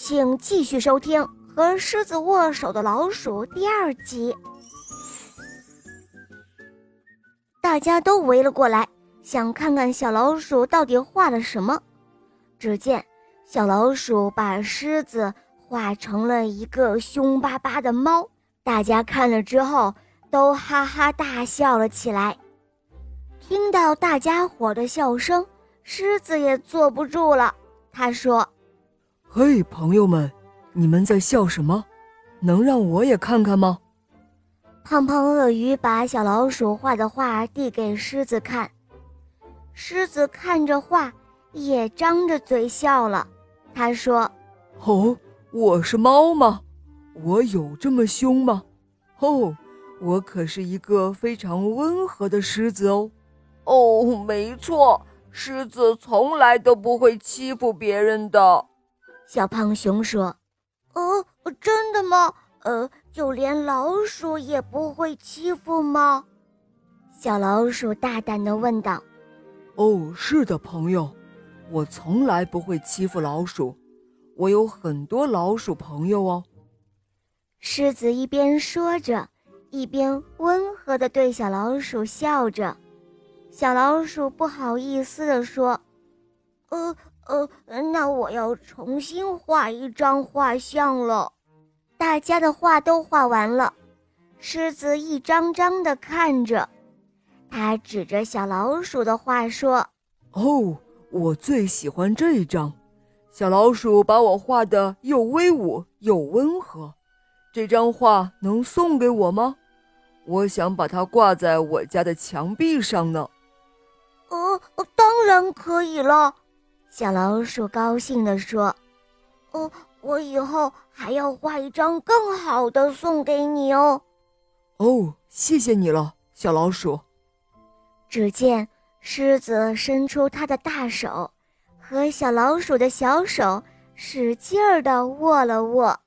请继续收听《和狮子握手的老鼠》第二集。大家都围了过来，想看看小老鼠到底画了什么。只见小老鼠把狮子画成了一个凶巴巴的猫，大家看了之后都哈哈大笑了起来。听到大家伙的笑声，狮子也坐不住了，他说。嘿，朋友们，你们在笑什么？能让我也看看吗？胖胖鳄鱼把小老鼠画的画递给狮子看，狮子看着画，也张着嘴笑了。他说：“哦，我是猫吗？我有这么凶吗？哦，我可是一个非常温和的狮子哦。哦，没错，狮子从来都不会欺负别人的。”小胖熊说：“哦，真的吗？呃，就连老鼠也不会欺负吗？”小老鼠大胆地问道。“哦，是的，朋友，我从来不会欺负老鼠，我有很多老鼠朋友哦。”狮子一边说着，一边温和地对小老鼠笑着。小老鼠不好意思地说：“呃。”呃，那我要重新画一张画像了。大家的画都画完了，狮子一张张的看着，他指着小老鼠的画说：“哦，我最喜欢这张，小老鼠把我画的又威武又温和。这张画能送给我吗？我想把它挂在我家的墙壁上呢。”“呃，当然可以了。”小老鼠高兴地说：“哦，我以后还要画一张更好的送给你哦。”“哦，谢谢你了，小老鼠。”只见狮子伸出它的大手，和小老鼠的小手使劲儿地握了握。